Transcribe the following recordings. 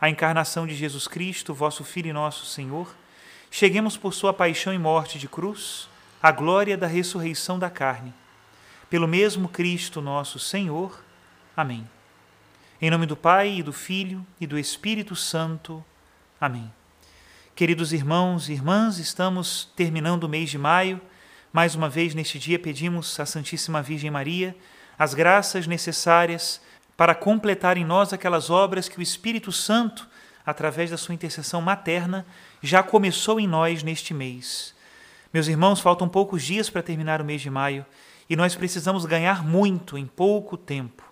a encarnação de Jesus Cristo, vosso Filho e nosso Senhor, cheguemos por sua paixão e morte de cruz à glória da ressurreição da carne. Pelo mesmo Cristo nosso Senhor. Amém. Em nome do Pai e do Filho e do Espírito Santo. Amém. Queridos irmãos e irmãs, estamos terminando o mês de maio. Mais uma vez, neste dia, pedimos à Santíssima Virgem Maria as graças necessárias para completar em nós aquelas obras que o Espírito Santo, através da sua intercessão materna, já começou em nós neste mês. Meus irmãos, faltam poucos dias para terminar o mês de maio e nós precisamos ganhar muito em pouco tempo.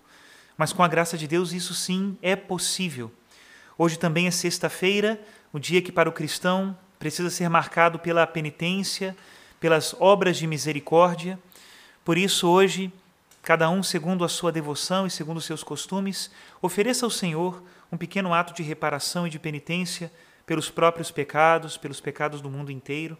Mas com a graça de Deus, isso sim é possível. Hoje também é sexta-feira, o dia que para o cristão precisa ser marcado pela penitência, pelas obras de misericórdia. Por isso, hoje, cada um segundo a sua devoção e segundo os seus costumes, ofereça ao Senhor um pequeno ato de reparação e de penitência pelos próprios pecados, pelos pecados do mundo inteiro.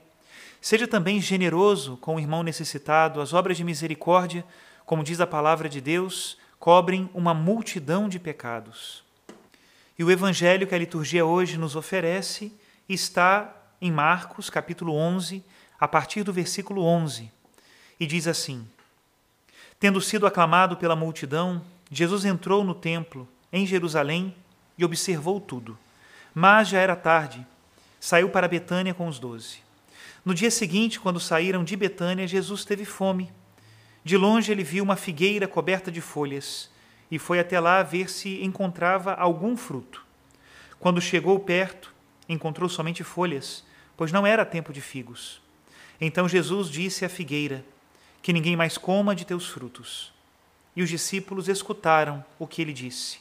Seja também generoso com o irmão necessitado, as obras de misericórdia, como diz a palavra de Deus, cobrem uma multidão de pecados. E o evangelho que a liturgia hoje nos oferece está em Marcos, capítulo 11, a partir do versículo 11, e diz assim: Tendo sido aclamado pela multidão, Jesus entrou no templo, em Jerusalém, e observou tudo. Mas já era tarde. Saiu para Betânia com os doze. No dia seguinte, quando saíram de Betânia, Jesus teve fome. De longe ele viu uma figueira coberta de folhas e foi até lá ver se encontrava algum fruto. Quando chegou perto, encontrou somente folhas, pois não era tempo de figos. Então Jesus disse à figueira: que ninguém mais coma de teus frutos. E os discípulos escutaram o que ele disse.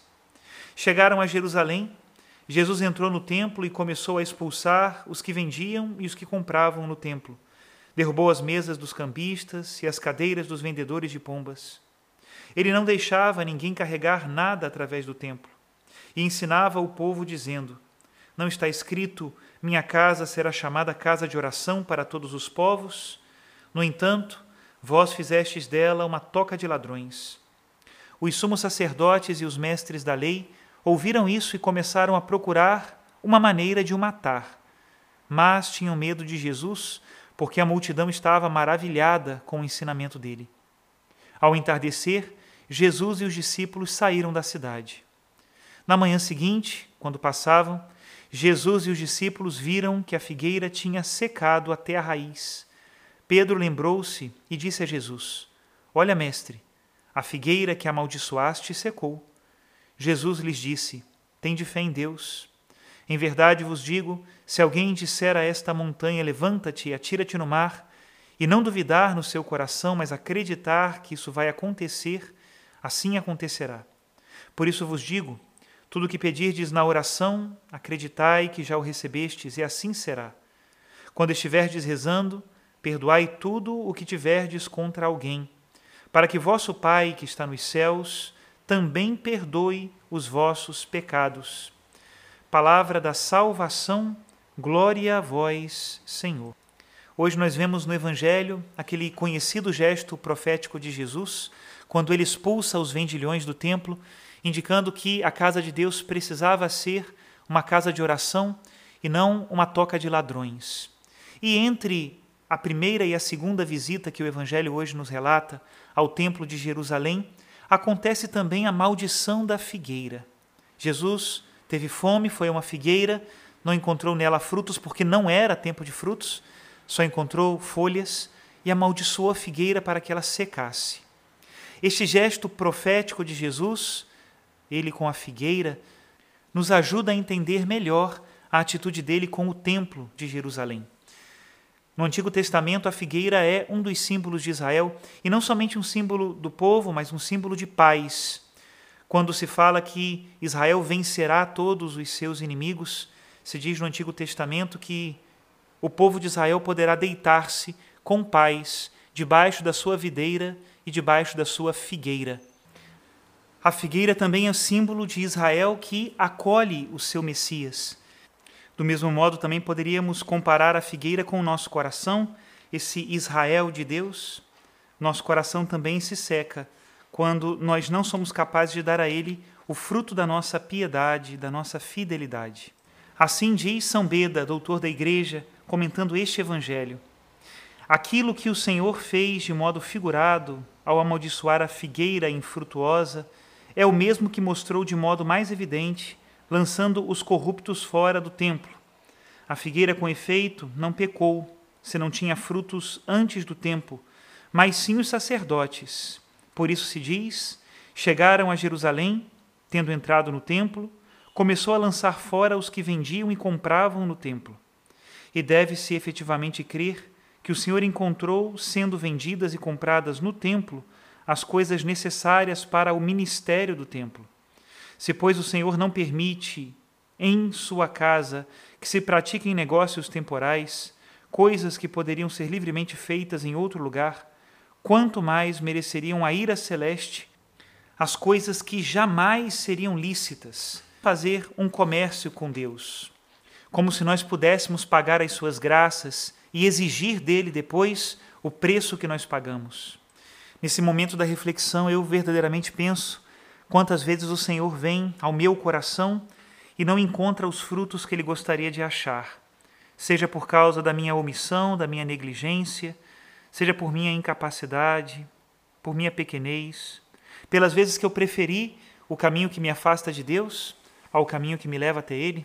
Chegaram a Jerusalém. Jesus entrou no templo e começou a expulsar os que vendiam e os que compravam no templo. Derrubou as mesas dos cambistas e as cadeiras dos vendedores de pombas. Ele não deixava ninguém carregar nada através do templo e ensinava o povo, dizendo: Não está escrito, minha casa será chamada casa de oração para todos os povos? No entanto, Vós fizestes dela uma toca de ladrões. Os sumos sacerdotes e os mestres da lei ouviram isso e começaram a procurar uma maneira de o matar. Mas tinham medo de Jesus, porque a multidão estava maravilhada com o ensinamento dele. Ao entardecer, Jesus e os discípulos saíram da cidade. Na manhã seguinte, quando passavam, Jesus e os discípulos viram que a figueira tinha secado até a raiz Pedro lembrou-se e disse a Jesus: Olha, mestre, a figueira que amaldiçoaste secou. Jesus lhes disse: Tende fé em Deus. Em verdade vos digo: se alguém disser a esta montanha, levanta-te e atira-te no mar, e não duvidar no seu coração, mas acreditar que isso vai acontecer, assim acontecerá. Por isso vos digo: tudo o que pedirdes na oração, acreditai que já o recebestes, e assim será. Quando estiverdes rezando, perdoai tudo o que tiverdes contra alguém, para que vosso Pai, que está nos céus, também perdoe os vossos pecados. Palavra da salvação, Glória a vós, Senhor. Hoje nós vemos no Evangelho aquele conhecido gesto profético de Jesus, quando ele expulsa os vendilhões do templo, indicando que a casa de Deus precisava ser uma casa de oração e não uma toca de ladrões. E entre a primeira e a segunda visita que o Evangelho hoje nos relata ao Templo de Jerusalém, acontece também a maldição da figueira. Jesus teve fome, foi a uma figueira, não encontrou nela frutos porque não era tempo de frutos, só encontrou folhas e amaldiçoou a figueira para que ela secasse. Este gesto profético de Jesus, ele com a figueira, nos ajuda a entender melhor a atitude dele com o templo de Jerusalém. No Antigo Testamento, a figueira é um dos símbolos de Israel, e não somente um símbolo do povo, mas um símbolo de paz. Quando se fala que Israel vencerá todos os seus inimigos, se diz no Antigo Testamento que o povo de Israel poderá deitar-se com paz debaixo da sua videira e debaixo da sua figueira. A figueira também é símbolo de Israel que acolhe o seu Messias. Do mesmo modo, também poderíamos comparar a figueira com o nosso coração, esse Israel de Deus. Nosso coração também se seca quando nós não somos capazes de dar a Ele o fruto da nossa piedade, da nossa fidelidade. Assim diz São Beda, doutor da Igreja, comentando este Evangelho. Aquilo que o Senhor fez de modo figurado ao amaldiçoar a figueira infrutuosa é o mesmo que mostrou de modo mais evidente lançando os corruptos fora do templo. A figueira, com efeito, não pecou, se não tinha frutos antes do tempo, mas sim os sacerdotes. Por isso se diz: chegaram a Jerusalém, tendo entrado no templo, começou a lançar fora os que vendiam e compravam no templo. E deve-se efetivamente crer que o Senhor encontrou, sendo vendidas e compradas no templo, as coisas necessárias para o ministério do templo se, pois, o Senhor não permite em sua casa que se pratiquem negócios temporais, coisas que poderiam ser livremente feitas em outro lugar, quanto mais mereceriam a ira celeste as coisas que jamais seriam lícitas, fazer um comércio com Deus, como se nós pudéssemos pagar as suas graças e exigir dele depois o preço que nós pagamos. Nesse momento da reflexão, eu verdadeiramente penso Quantas vezes o Senhor vem ao meu coração e não encontra os frutos que ele gostaria de achar, seja por causa da minha omissão, da minha negligência, seja por minha incapacidade, por minha pequenez, pelas vezes que eu preferi o caminho que me afasta de Deus ao caminho que me leva até Ele?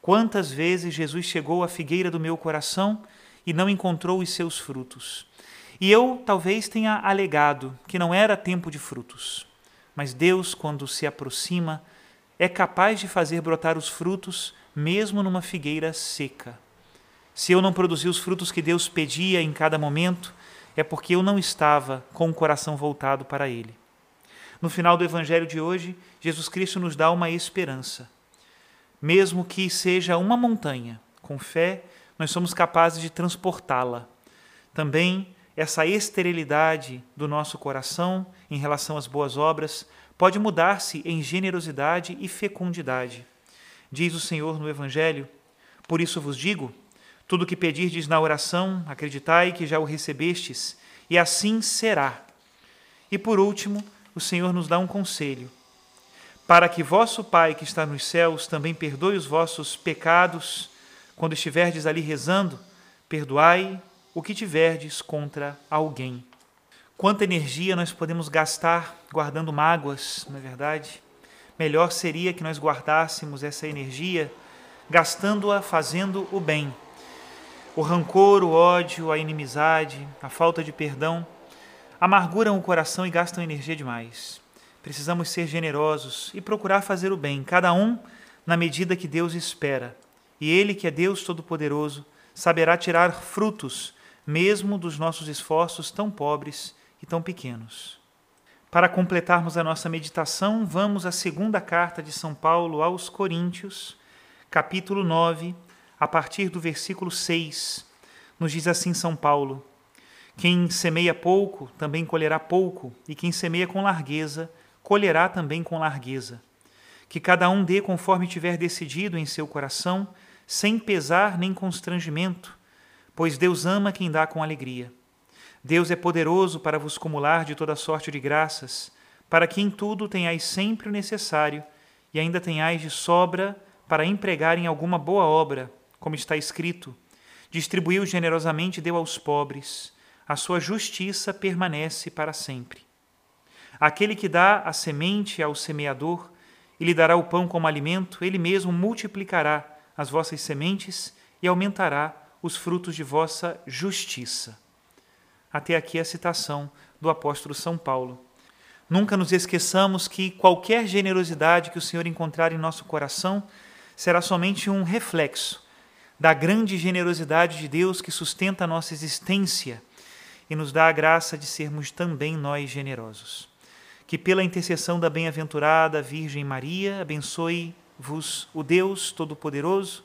Quantas vezes Jesus chegou à figueira do meu coração e não encontrou os seus frutos? E eu talvez tenha alegado que não era tempo de frutos. Mas Deus, quando se aproxima, é capaz de fazer brotar os frutos mesmo numa figueira seca. Se eu não produzi os frutos que Deus pedia em cada momento, é porque eu não estava com o coração voltado para Ele. No final do Evangelho de hoje, Jesus Cristo nos dá uma esperança. Mesmo que seja uma montanha, com fé, nós somos capazes de transportá-la. Também essa esterilidade do nosso coração em relação às boas obras pode mudar-se em generosidade e fecundidade. Diz o Senhor no Evangelho: Por isso vos digo, tudo o que pedirdes na oração, acreditai que já o recebestes, e assim será. E por último, o Senhor nos dá um conselho: para que vosso Pai que está nos céus também perdoe os vossos pecados, quando estiverdes ali rezando, perdoai o que tiverdes contra alguém. Quanta energia nós podemos gastar guardando mágoas, não é verdade? Melhor seria que nós guardássemos essa energia gastando-a fazendo o bem. O rancor, o ódio, a inimizade, a falta de perdão amarguram o coração e gastam energia demais. Precisamos ser generosos e procurar fazer o bem, cada um na medida que Deus espera. E Ele, que é Deus Todo-Poderoso, saberá tirar frutos mesmo dos nossos esforços tão pobres e tão pequenos. Para completarmos a nossa meditação, vamos à segunda carta de São Paulo aos Coríntios, capítulo 9, a partir do versículo 6. Nos diz assim São Paulo: Quem semeia pouco também colherá pouco, e quem semeia com largueza colherá também com largueza. Que cada um dê conforme tiver decidido em seu coração, sem pesar nem constrangimento, pois Deus ama quem dá com alegria. Deus é poderoso para vos cumular de toda sorte de graças, para que em tudo tenhais sempre o necessário e ainda tenhais de sobra para empregar em alguma boa obra, como está escrito: distribuiu generosamente deu aos pobres, a sua justiça permanece para sempre. Aquele que dá a semente ao semeador e lhe dará o pão como alimento, ele mesmo multiplicará as vossas sementes e aumentará os frutos de vossa justiça. Até aqui a citação do apóstolo São Paulo. Nunca nos esqueçamos que qualquer generosidade que o Senhor encontrar em nosso coração será somente um reflexo da grande generosidade de Deus que sustenta a nossa existência e nos dá a graça de sermos também nós generosos. Que pela intercessão da bem-aventurada Virgem Maria abençoe-vos o Deus Todo-Poderoso,